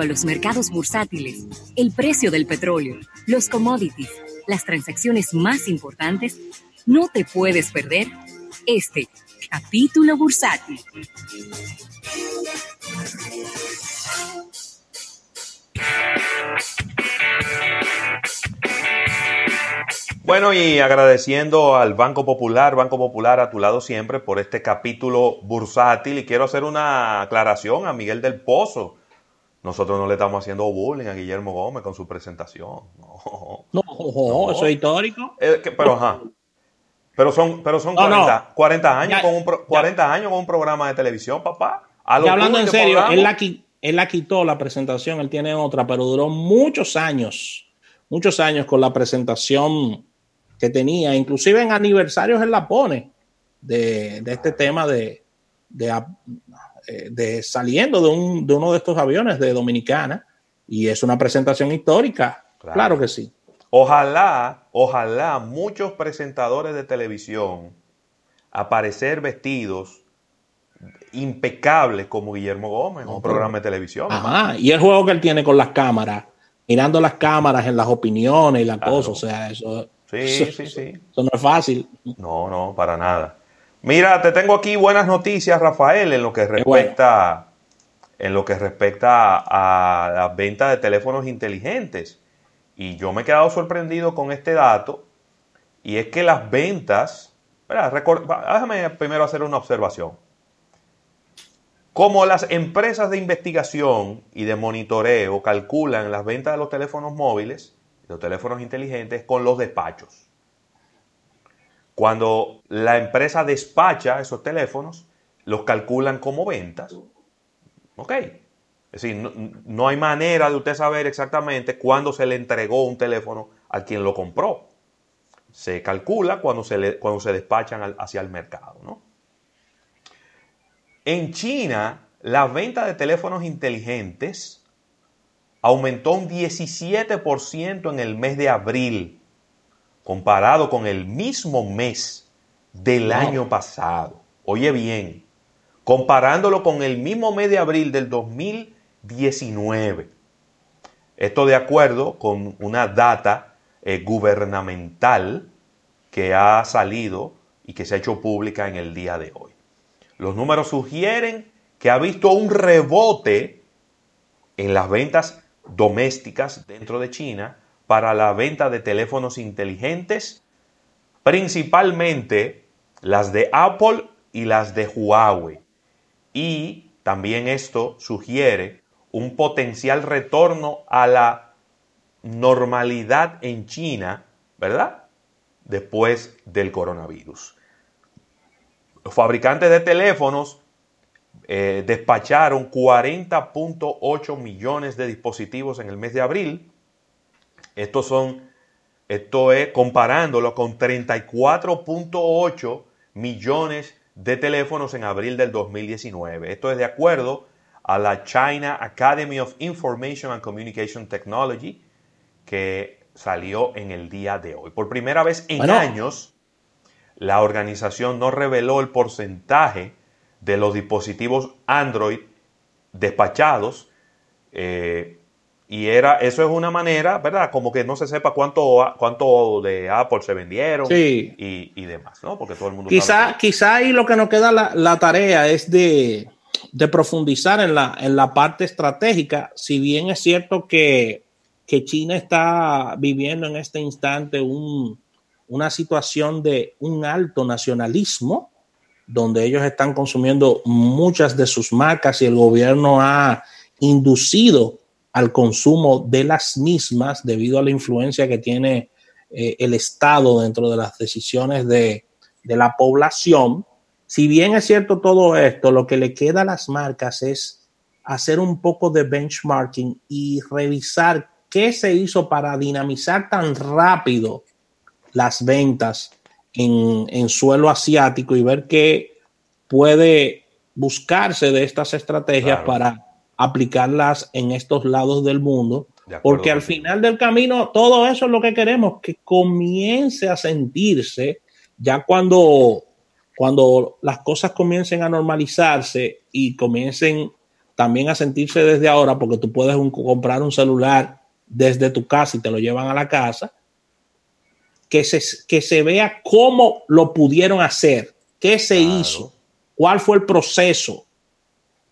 a los mercados bursátiles, el precio del petróleo, los commodities, las transacciones más importantes, no te puedes perder este capítulo bursátil. Bueno, y agradeciendo al Banco Popular, Banco Popular a tu lado siempre por este capítulo bursátil y quiero hacer una aclaración a Miguel del Pozo. Nosotros no le estamos haciendo bullying a Guillermo Gómez con su presentación. No, no, eso es histórico. pero ajá. Pero son, pero son 40, años con un 40 años con un programa de televisión, papá. hablando en serio, él la, él la quitó la presentación, él tiene otra, pero duró muchos años, muchos años con la presentación que tenía, inclusive en aniversarios él la pone de, este tema de, eh, de, saliendo de, un, de, uno de estos aviones de Dominicana y es una presentación histórica, claro, que sí. Ojalá, ojalá muchos presentadores de televisión aparecer vestidos impecables como Guillermo Gómez en un programa de televisión. Ajá, y el juego que él tiene con las cámaras, mirando las cámaras en las opiniones y las cosas, o sea, eso Sí, sí, sí. Eso no es fácil. No, no, para nada. Mira, te tengo aquí buenas noticias, Rafael, en lo que respecta, en lo que respecta a la venta de teléfonos inteligentes. Y yo me he quedado sorprendido con este dato. Y es que las ventas. déjame primero hacer una observación. Como las empresas de investigación y de monitoreo calculan las ventas de los teléfonos móviles, los teléfonos inteligentes con los despachos. Cuando la empresa despacha esos teléfonos, los calculan como ventas. ¿Ok? Es decir, no, hay manera de usted saber exactamente cuándo se le entregó un teléfono a quien lo compró. Se calcula cuando se, cuando se despachan hacia el mercado. ¿no? En China, la venta de teléfonos inteligentes aumentó un 17% en el mes de abril, comparado con el mismo mes del año pasado. Oye bien, comparándolo con el mismo mes de abril del 2019. Esto de acuerdo con una data eh, gubernamental que ha salido y que se ha hecho pública en el día de hoy. Los números sugieren que ha visto un rebote en las ventas domésticas dentro de China para la venta de teléfonos inteligentes, principalmente las de Apple y las de Huawei. Y también esto sugiere un potencial retorno a la normalidad en China, ¿verdad? Después del coronavirus. Los fabricantes de teléfonos eh, despacharon 40.8 millones de dispositivos en el mes de abril. Estos son, esto es comparándolo con 34.8 millones de teléfonos en abril del 2019. Esto es de acuerdo a la China Academy of Information and Communication Technology que salió en el día de hoy. Por primera vez en años, la organización no reveló el porcentaje de los dispositivos Android despachados. Eh, y era, eso es una manera, ¿verdad? Como que no se sepa cuánto, cuánto de Apple se vendieron y, demás, ¿no? Porque todo el mundo... Quizá, quizá ahí lo que nos queda la, tarea es de, profundizar en la, en la parte estratégica, si bien es cierto que, que China está viviendo en este instante un, una situación de un alto nacionalismo, donde ellos están consumiendo muchas de sus marcas y el gobierno ha inducido al consumo de las mismas debido a la influencia que tiene eh, el Estado dentro de las decisiones de, de la población. Si bien es cierto todo esto, lo que le queda a las marcas es hacer un poco de benchmarking y revisar qué se hizo para dinamizar tan rápido las ventas en, suelo asiático y ver qué puede buscarse de estas estrategias para aplicarlas en estos lados del mundo, porque al final del camino todo eso es lo que queremos, que comience a sentirse ya cuando, cuando las cosas comiencen a normalizarse y comiencen también a sentirse desde ahora, porque tú puedes comprar un celular desde tu casa y te lo llevan a la casa, que se, que se vea cómo lo pudieron hacer, qué se hizo, cuál fue el proceso,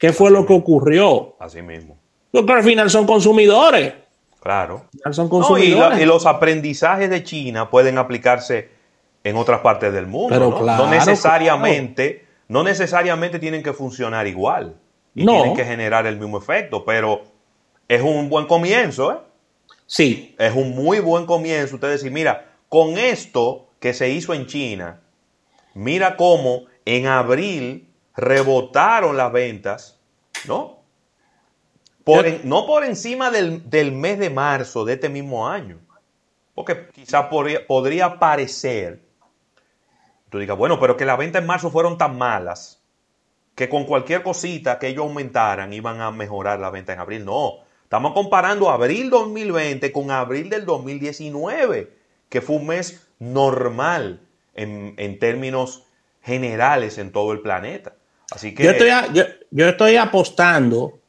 qué fue lo que ocurrió. Así mismo. Porque al final son consumidores. Claro. Son consumidores. y, los aprendizajes de China pueden aplicarse en otras partes del mundo. Pero ¿no? necesariamente, no necesariamente tienen que funcionar igual. Y tienen que generar el mismo efecto, pero es un buen comienzo, ¿eh? Sí. Es un muy buen comienzo. Usted decir, mira, con esto que se hizo en China, mira cómo en abril rebotaron las ventas, ¿no? no por encima del, mes de marzo de este mismo año. Porque quizá podría, podría parecer, tú digas, bueno, pero que las ventas en marzo fueron tan malas que con cualquier cosita que ellos aumentaran iban a mejorar la venta en abril. No, estamos comparando abril 2020 con abril del 2019, que fue un mes normal en, términos generales en todo el planeta. Así que... Yo estoy, yo, estoy apostando,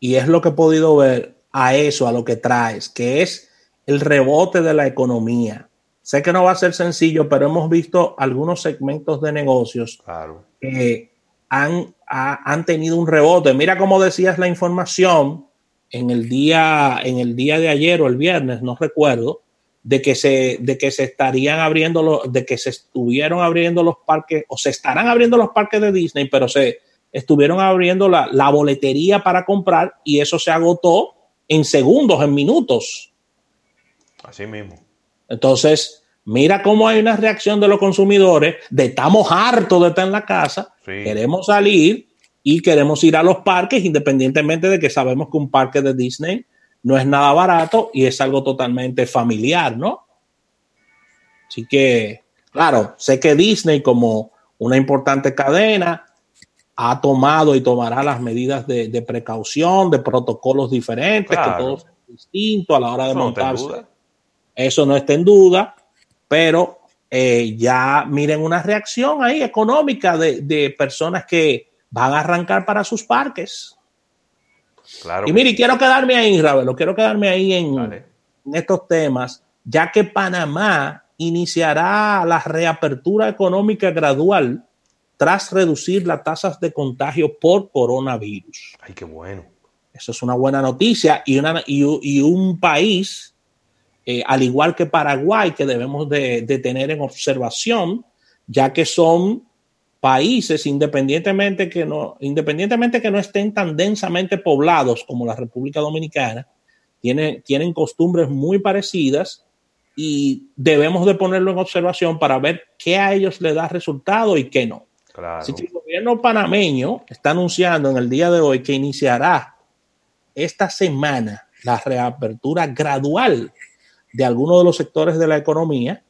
y es lo que he podido ver, a eso, a lo que traes, que es el rebote de la economía. Sé que no va a ser sencillo, pero hemos visto algunos segmentos de negocios claro. que han, han tenido un rebote. Mira cómo decías la información en el día, en el día de ayer o el viernes, no recuerdo, de que se, de que se estarían abriendo los, de que se estuvieron abriendo los parques, o se estarán abriendo los parques de Disney, pero se estuvieron abriendo la, la boletería para comprar y eso se agotó en segundos, en minutos. Así mismo. Entonces, Mira cómo hay una reacción de los consumidores de estamos hartos de estar en la casa, queremos salir y queremos ir a los parques, independientemente de que sabemos que un parque de Disney no es nada barato y es algo totalmente familiar, ¿no? Así que, claro, sé que Disney como una importante cadena ha tomado y tomará las medidas de, precaución, de protocolos diferentes, que todo es distinto a la hora de montarse. Eso no está en duda pero eh, ya miren una reacción ahí económica de, personas que van a arrancar para sus parques. Claro. Y mire, quiero quedarme ahí, Ravelo, quiero quedarme ahí en, en, estos temas, ya que Panamá iniciará la reapertura económica gradual tras reducir las tasas de contagio por coronavirus. Ay, qué bueno. Eso es una buena noticia y, una, y un país eh, al igual que Paraguay, que debemos de, tener en observación, ya que son países independientemente que no, independientemente que no estén tan densamente poblados como la República Dominicana, tienen, tienen costumbres muy parecidas y debemos de ponerlo en observación para ver qué a ellos le da resultado y qué no. Claro. Si el gobierno panameño está anunciando en el día de hoy que iniciará esta semana la reapertura gradual de algunos de los sectores de la economía,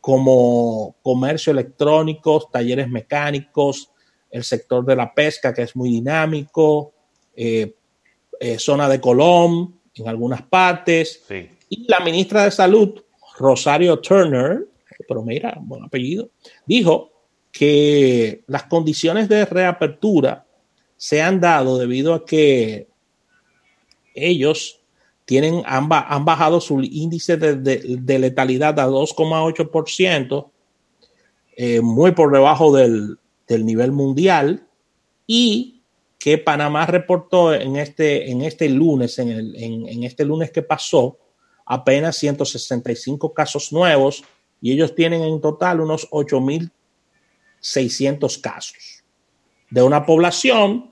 como comercio electrónico, talleres mecánicos, el sector de la pesca, que es muy dinámico, eh, eh, zona de Colón en algunas partes. Y la ministra de Salud, Rosario Turner, pero mira, buen apellido, dijo que las condiciones de reapertura se han dado debido a que ellos tienen, han, bajado su índice de, letalidad a 2,8%, eh, muy por debajo del, nivel mundial, y que Panamá reportó en este, en este lunes, en, el, en, este lunes que pasó, apenas 165 casos nuevos, y ellos tienen en total unos 8.600 casos. De una población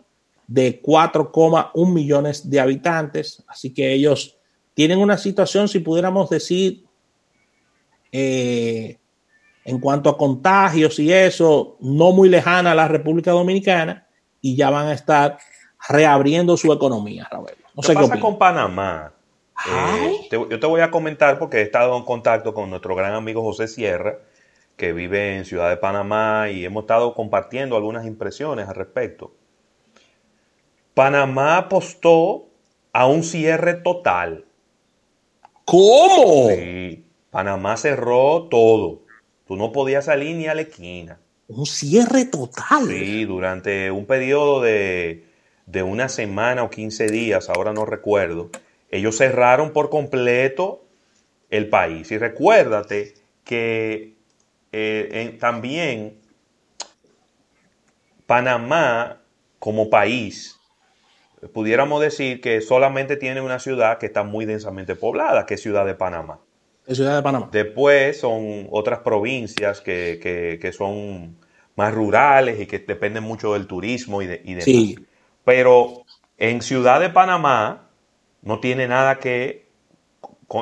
de 4,1 millones de habitantes. Así que ellos tienen una situación, si pudiéramos decir, eh, en cuanto a contagios y eso, no muy lejana a la República Dominicana y ya van a estar reabriendo su economía, No ¿Qué pasa con Panamá? Eh, yo te voy a comentar porque he estado en contacto con nuestro gran amigo José Sierra, que vive en Ciudad de Panamá y hemos estado compartiendo algunas impresiones al respecto. Panamá apostó a un cierre total. ¿Cómo? Sí, Panamá cerró todo. Tú no podías salir ni a la esquina. Un cierre total. Sí, durante un periodo de, de una semana o 15 días, ahora no recuerdo, ellos cerraron por completo el país. Y recuérdate que eh, también Panamá como país, pudiéramos decir que solamente tiene una ciudad que está muy densamente poblada, que es Ciudad de Panamá. Ciudad de Panamá. Después son otras provincias que, son más rurales y que dependen mucho del turismo y, de, demás. Sí. Pero en Ciudad de Panamá no tiene nada que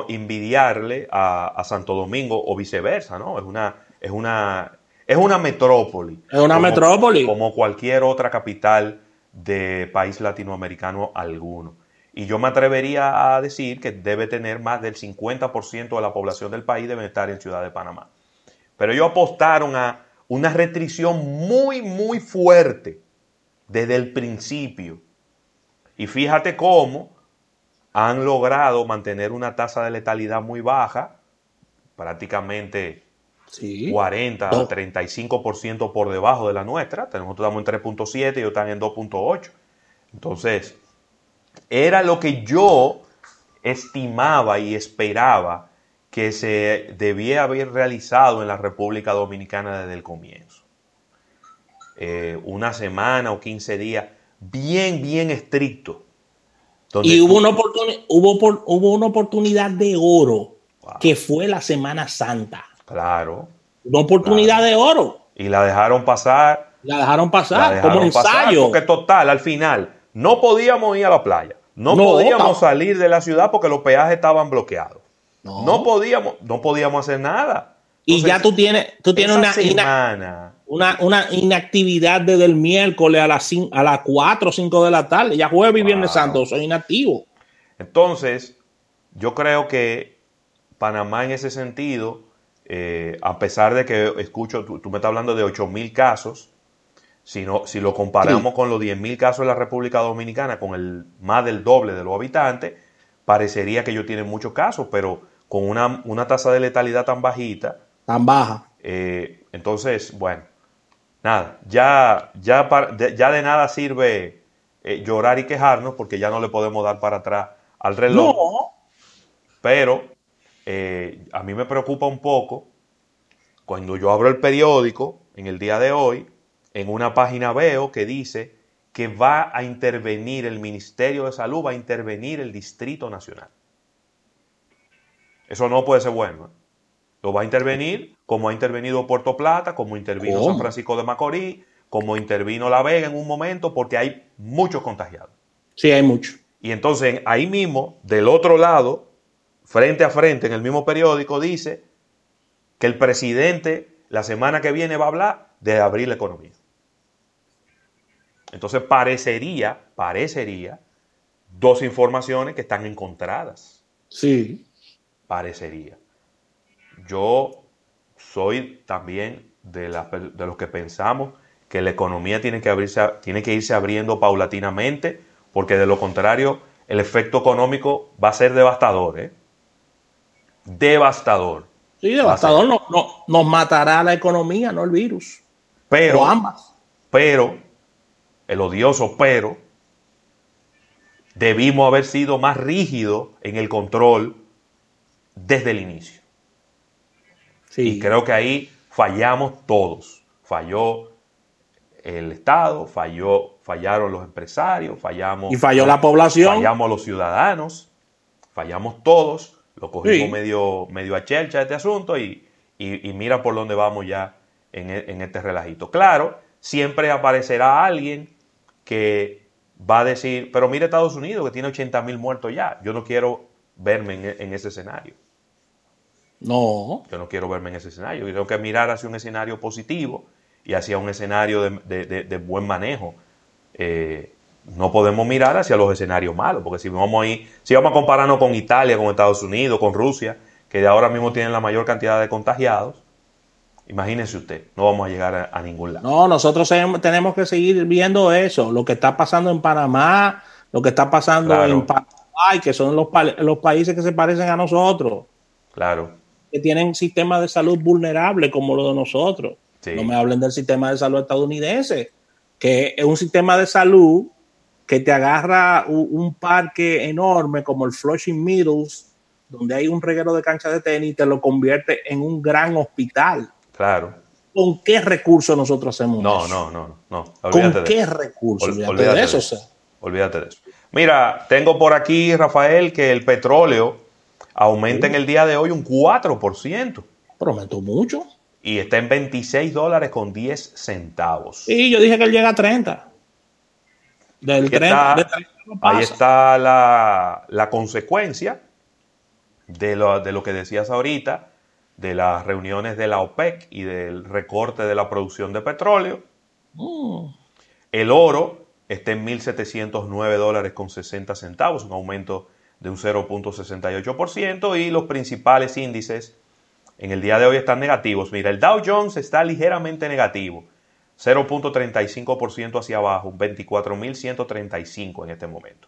envidiarle a, Santo Domingo o viceversa, ¿no? Es una, es una, es una metrópoli. Es una metrópoli. Como cualquier otra capital de país latinoamericano alguno. Y yo me atrevería a decir que debe tener más del 50% de la población del país debe estar en Ciudad de Panamá. Pero ellos apostaron a una restricción muy, muy fuerte desde el principio. Y fíjate cómo han logrado mantener una tasa de letalidad muy baja, prácticamente 40 a 35% por debajo de la nuestra. Nosotros estamos en 3.7 y ellos están en 2.8. Entonces, era lo que yo estimaba y esperaba que se debía haber realizado en la República Dominicana desde el comienzo. Eh, una semana o 15 días bien, bien estricto. Y hubo una, hubo, hubo una oportunidad de oro que fue la Semana Santa. Claro. Una oportunidad de oro. Y la dejaron pasar. La dejaron pasar como ensayo. porque total, al final, no podíamos ir a la playa. No, podíamos salir de la ciudad porque los peajes estaban bloqueados. No, podíamos, no podíamos hacer nada. y ya tú tienes, tú tienes una, una, una, inactividad desde el miércoles a las, a las 4 o 5 de la tarde. Ya jueves y Viernes Santo, soy inactivo. Entonces, yo creo que Panamá en ese sentido, eh, a pesar de que escucho, tú, me estás hablando de 8 mil casos, si, si lo comparamos con los 10.000 casos de la República Dominicana, con el más del doble de los habitantes, parecería que ellos tienen muchos casos, pero con una, tasa de letalidad tan bajita. Tan baja. Eh, entonces, bueno, nada, ya, ya, de, ya de nada sirve eh, llorar y quejarnos porque ya no le podemos dar para atrás al reloj. No. Pero eh, a mí me preocupa un poco cuando yo abro el periódico en el día de hoy en una página veo que dice que va a intervenir el Ministerio de Salud, va a intervenir el Distrito Nacional. Eso no puede ser bueno. ¿eh? Lo va a intervenir como ha intervenido Puerto Plata, como intervino San Francisco de Macorís, como intervino La Vega en un momento, porque hay muchos contagiados. Sí, hay muchos. Y entonces ahí mismo, del otro lado, frente a frente, en el mismo periódico, dice que el presidente la semana que viene va a hablar de abrir la economía. Entonces parecería, parecería dos informaciones que están encontradas. Sí. Parecería. Yo soy también de, de los que pensamos que la economía tiene que, abrirse, tiene que irse abriendo paulatinamente, porque de lo contrario el efecto económico va a ser devastador. ¿eh? Devastador. Sí, devastador. No, no, nos matará la economía, no el virus. Pero, ambas. Pero el odioso pero, debimos haber sido más rígidos en el control desde el inicio. Y creo que ahí fallamos todos. Falló el Estado, falló, fallaron los empresarios, fallamos. Y falló la población. Fallamos los ciudadanos, fallamos todos. Lo cogimos medio, medio a chelcha este asunto y, mira por dónde vamos ya en, en este relajito. Claro, siempre aparecerá alguien que va a decir, pero mire Estados Unidos que tiene 80 mil muertos ya, yo no quiero verme en, ese escenario. No. Yo no quiero verme en ese escenario. Yo tengo que mirar hacia un escenario positivo y hacia un escenario de, buen manejo. Eh, no podemos mirar hacia los escenarios malos, porque si vamos ahí, si vamos a compararnos con Italia, con Estados Unidos, con Rusia, que ahora mismo tienen la mayor cantidad de contagiados, Imagínese usted, no vamos a llegar a, ningún lado. No, nosotros tenemos que seguir viendo eso, lo que está pasando en Panamá, lo que está pasando en Paraguay, que son los, los países que se parecen a nosotros. Claro. Que tienen sistemas de salud vulnerables como los de nosotros. No me hablen del sistema de salud estadounidense, que es un sistema de salud que te agarra un, un parque enorme como el Flushing Meadows, donde hay un reguero de cancha de tenis, te lo convierte en un gran hospital. Claro. ¿Con qué recursos nosotros hacemos No, eso? no, no, no. ¿Con Olvídate de qué recursos? Ol- Olvídate de de eso, o sea. Olvídate de eso. Mira, tengo por aquí, Rafael, que el petróleo aumenta en el día de hoy un 4% Prometo mucho. y está en 26 dólares con 10 centavos. Y yo dije que él llega a 30. Del Aquí 30, está- de 30 no pasa. ahí está la, la consecuencia de lo, de lo que decías ahorita, de las reuniones de la OPEC y del recorte de la producción de petróleo. Mm. El oro está en 1.709 dólares con 60 centavos, un aumento de un 0.68% y los principales índices en el día de hoy están negativos. Mira, el Dow Jones está ligeramente negativo, 0.35% hacia abajo, 24.135 en este momento.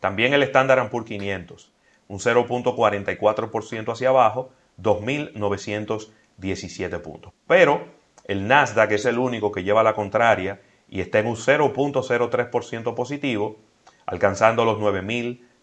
También el Standard Poor's 500, un 0.44% hacia abajo, 2.917 puntos. Pero el Nasdaq es el único que lleva la contraria y está en un 0.03% positivo, alcanzando los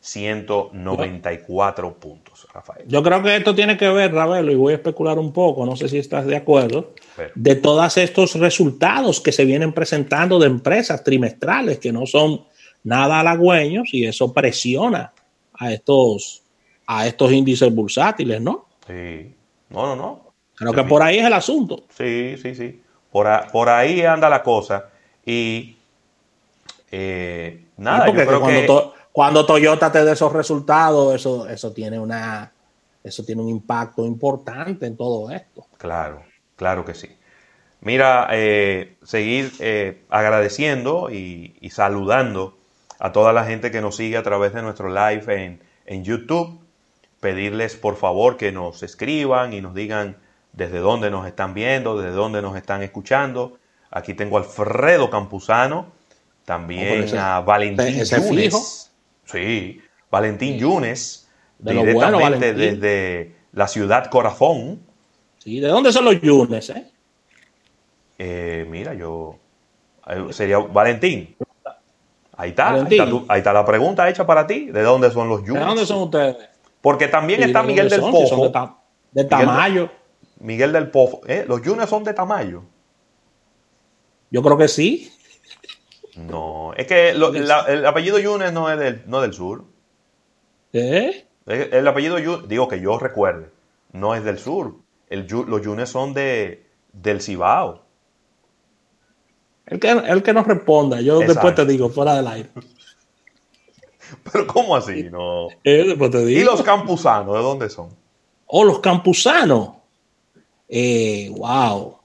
9.194 puntos, Rafael. Yo creo que esto tiene que ver, Ravelo, y voy a especular un poco, no sé si estás de acuerdo, Pero- de todos estos resultados que se vienen presentando de empresas trimestrales que no son nada halagüeños y eso presiona a estos, a estos índices bursátiles, ¿no? Sí. No, no, no. Creo que por ahí es el asunto. Sí, sí, sí. Por, a- por ahí anda la cosa. Y eh, nada, Sí, porque yo creo cuando, que... cuando Toyota te dé esos resultados, eso, eso tiene una eso tiene un impacto importante en todo esto. Claro, claro que sí. Mira, eh, seguir eh, agradeciendo y, y saludando a toda la gente que nos sigue a través de nuestro live en, en YouTube. Pedirles por favor que nos escriban y nos digan desde dónde nos están viendo, desde dónde nos están escuchando. Aquí tengo a Alfredo Campuzano, también ese- a Valentín Yunes. Sí, Valentín Yunes, De bueno, directamente desde la ciudad Corazón. ¿Sí? ¿De dónde son los yunes? Eh? Eh, mira, yo. eh, Sería Valentín. Ahí está, ahí Valentín. está, tu- ahí está la pregunta hecha para ti. ¿De dónde son los ¿De Yunes? dónde son ustedes? Porque también Sí, está ¿de Miguel del son? Si Pozo. de, ta- de Miguel de- Tamayo. Miguel del Pozo. ¿Eh? ¿Los Yunes son de Tamayo? Yo creo que sí. No, es que lo- la- el apellido Yunes no es del, no del sur. ¿Eh? El, el apellido Yunes, digo que yo recuerde, no es del sur. El, los Yunes son de, del Cibao. El que, el que nos responda, yo Exacto. después te digo, fuera del aire. Pero ¿cómo así? No. Eh, después te digo. ¿Y los campusanos de dónde son? O los campusanos. Eh, wow.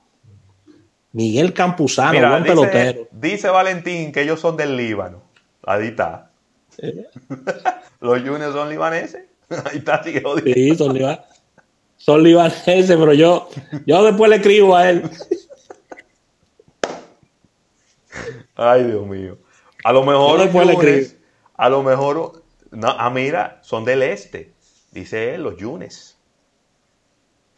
Miguel Campuzano, Mira, buen dice, pelotero. dice Valentín que ellos son del Líbano. Ahí está. Eh. Los Yunes son libaneses. Ahí está, sigue jodiendo. Sí, son, liba- son libaneses, pero yo, yo después le escribo a él. Ay, Dios mío. A lo mejor los Yunes, a lo mejor, no, ah, mira, son del este. Dice él, los Yunes.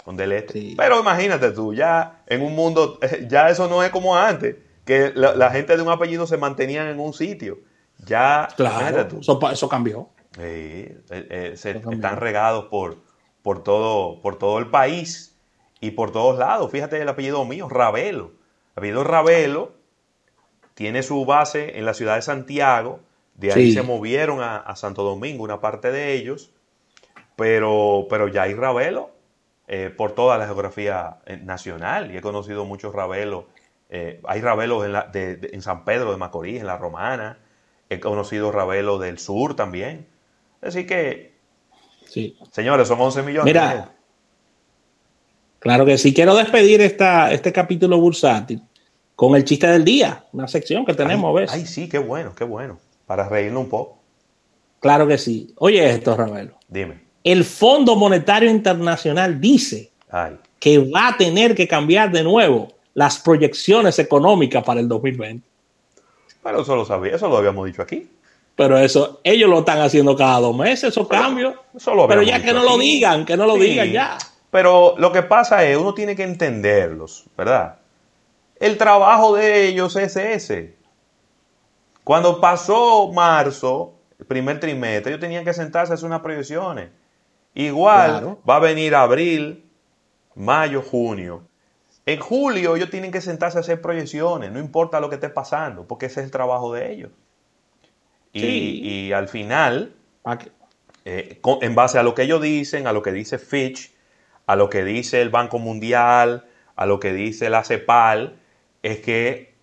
Del este. Sí. Pero imagínate tú, ya en un mundo, ya eso no es como antes, que la, la gente de un apellido se mantenían en un sitio. Ya, Claro, imagínate tú. eso, cambió. Sí, eh, eh, se- Eso están regados por, por, todo, por todo el país y por todos lados. Fíjate el apellido mío, Ravelo. El apellido Ravelo tiene su base en la ciudad de Santiago. De ahí Sí. se movieron a, a Santo Domingo, una parte de ellos. Pero, pero ya hay Ravelo eh, por toda la geografía eh, nacional. Y he conocido muchos Ravelos. Eh, hay Ravelos en, la- de- de- en San Pedro de Macorís, en la Romana. He conocido Ravelo del sur también. Así que, Sí. señores, son 11 millones. Mira, claro que sí. Quiero despedir esta, este capítulo bursátil con el chiste del día, una sección que tenemos, ay, ¿ves? ay, sí, qué bueno, qué bueno. Para reírnos un poco. Claro que sí. Oye esto, Ravelo. Dime. El Fondo Monetario Internacional dice Ay, que va a tener que cambiar de nuevo las proyecciones económicas para el 2020. pero eso lo sabía, eso lo habíamos dicho aquí. Pero eso, ellos lo están haciendo cada dos meses, esos cambios. Eso lo Pero ya que no lo digan, que no lo Sí, digan ya. Pero lo que pasa es, uno tiene que entenderlos, ¿verdad? El trabajo de ellos es ese. Cuando pasó marzo, el primer trimestre, ellos tenían que sentarse a hacer unas proyecciones. Igual Claro. va a venir abril, mayo, junio. En julio ellos tienen que sentarse a hacer proyecciones, no importa lo que esté pasando, porque ese es el trabajo de ellos. Y, Sí. y al final, que- eh, con- en base a lo que ellos dicen, a lo que dice Fitch, a lo que dice el Banco Mundial, a lo que dice la CEPAL, es que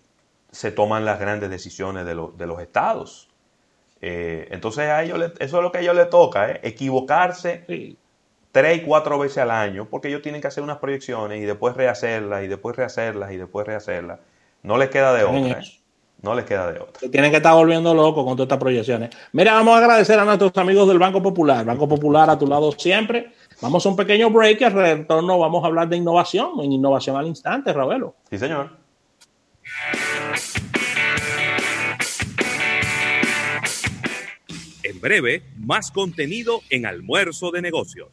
se toman las grandes decisiones de, lo- de los estados. Eh, entonces a ellos le- eso es lo que a ellos les toca, ¿eh? equivocarse sí. tres y cuatro veces al año, porque ellos tienen que hacer unas proyecciones y después rehacerlas, y después rehacerlas, y después rehacerlas. No les queda de otra. ¿eh? No les queda de otra. Se tienen que estar volviendo locos con todas estas proyecciones. Mira, vamos a agradecer a nuestros amigos del Banco Popular. Banco Popular a tu lado siempre. Vamos a un pequeño break y al retorno vamos a hablar de innovación, en innovación al instante, Ravelo. Sí, señor. En breve, más contenido en Almuerzo de Negocios.